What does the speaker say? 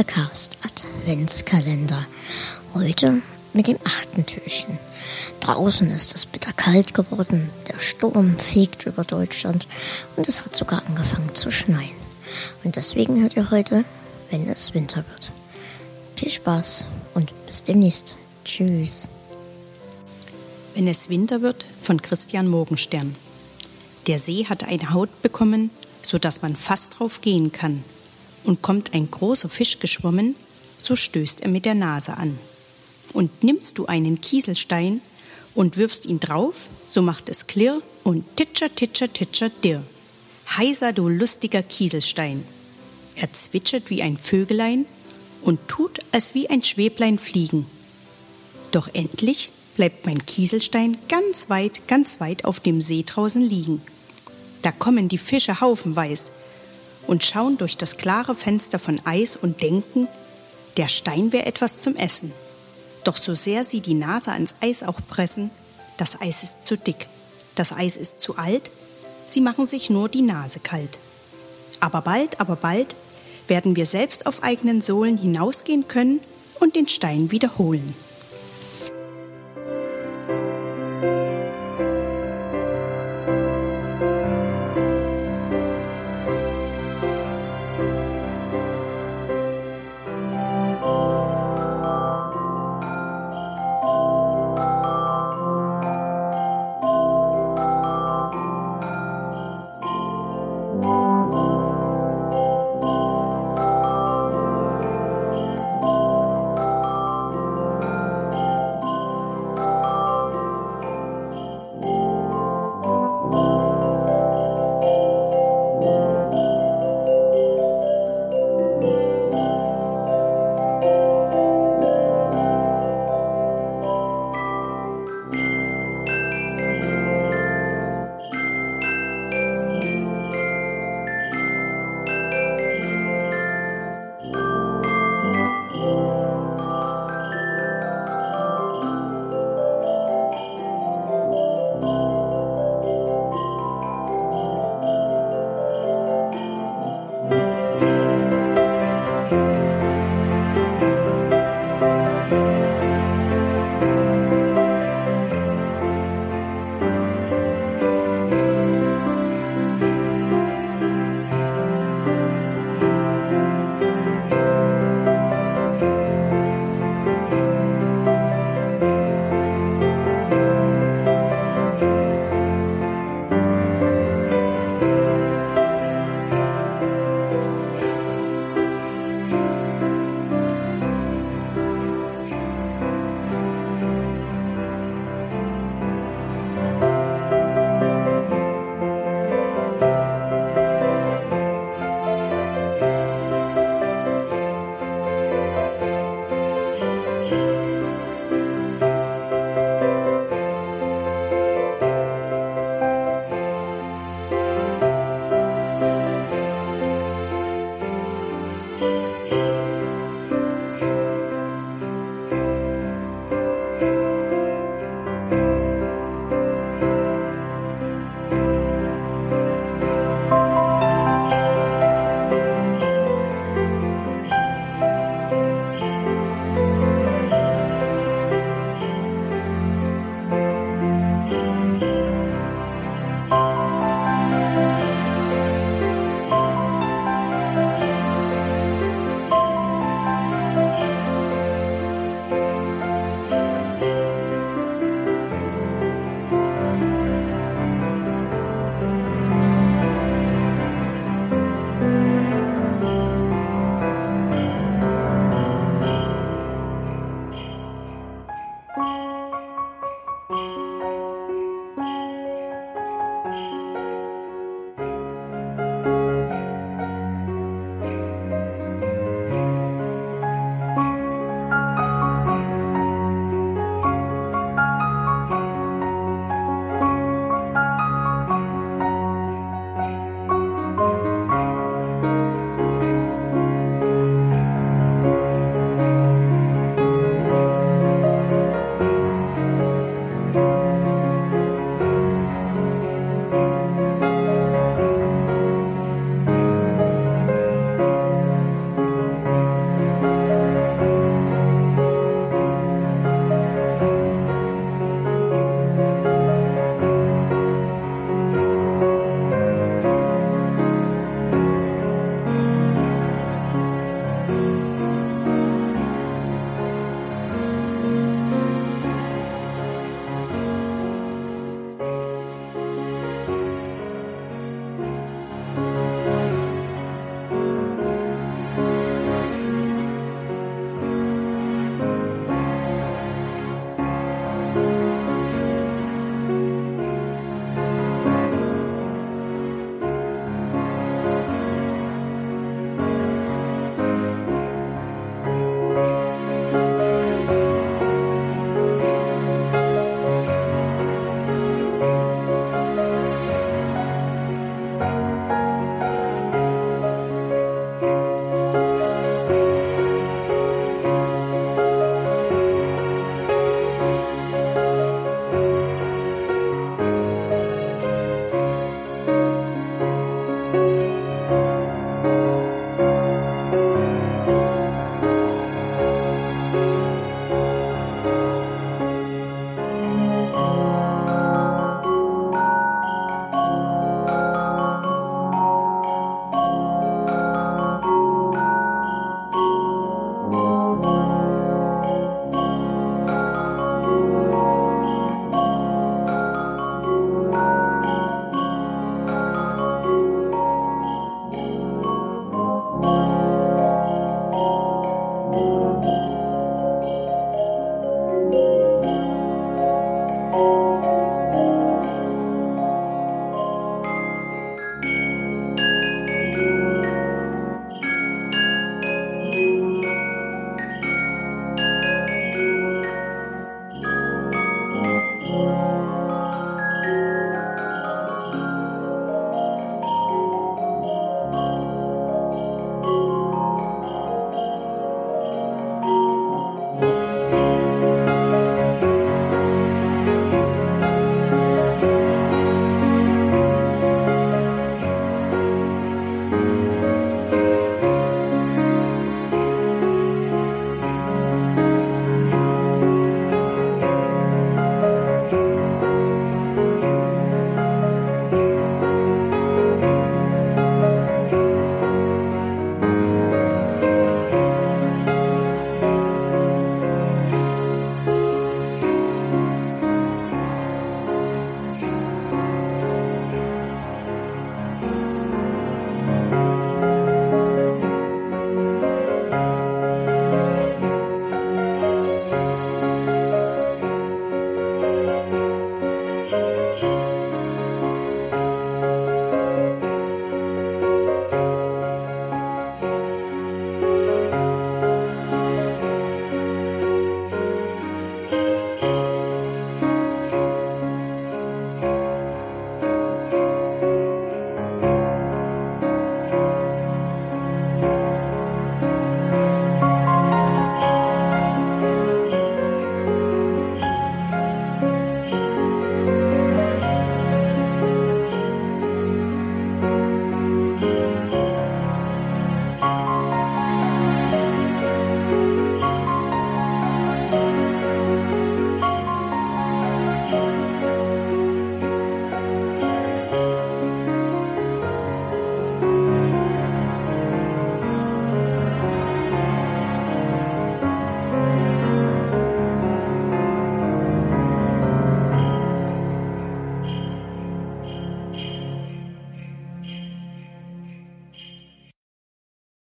Lecast Adventskalender. Heute mit dem achten Türchen. Draußen ist es bitter kalt geworden, der Sturm fegt über Deutschland und es hat sogar angefangen zu schneien. Und deswegen hört ihr heute, wenn es Winter wird. Viel Spaß und bis demnächst. Tschüss. Wenn es Winter wird von Christian Morgenstern. Der See hat eine Haut bekommen, so dass man fast drauf gehen kann. Und kommt ein großer Fisch geschwommen, so stößt er mit der Nase an. Und nimmst du einen Kieselstein und wirfst ihn drauf, so macht es klirr und titscher, titscher, titscher, dirr. Heiser, du lustiger Kieselstein. Er zwitschert wie ein Vögelein und tut, als wie ein Schweblein fliegen. Doch endlich bleibt mein Kieselstein ganz weit, ganz weit auf dem See draußen liegen. Da kommen die Fische haufenweis und schauen durch das klare Fenster von Eis und denken, der Stein wäre etwas zum Essen. Doch so sehr sie die Nase ans Eis auch pressen, das Eis ist zu dick, das Eis ist zu alt, sie machen sich nur die Nase kalt. Aber bald, aber bald werden wir selbst auf eigenen Sohlen hinausgehen können und den Stein wiederholen.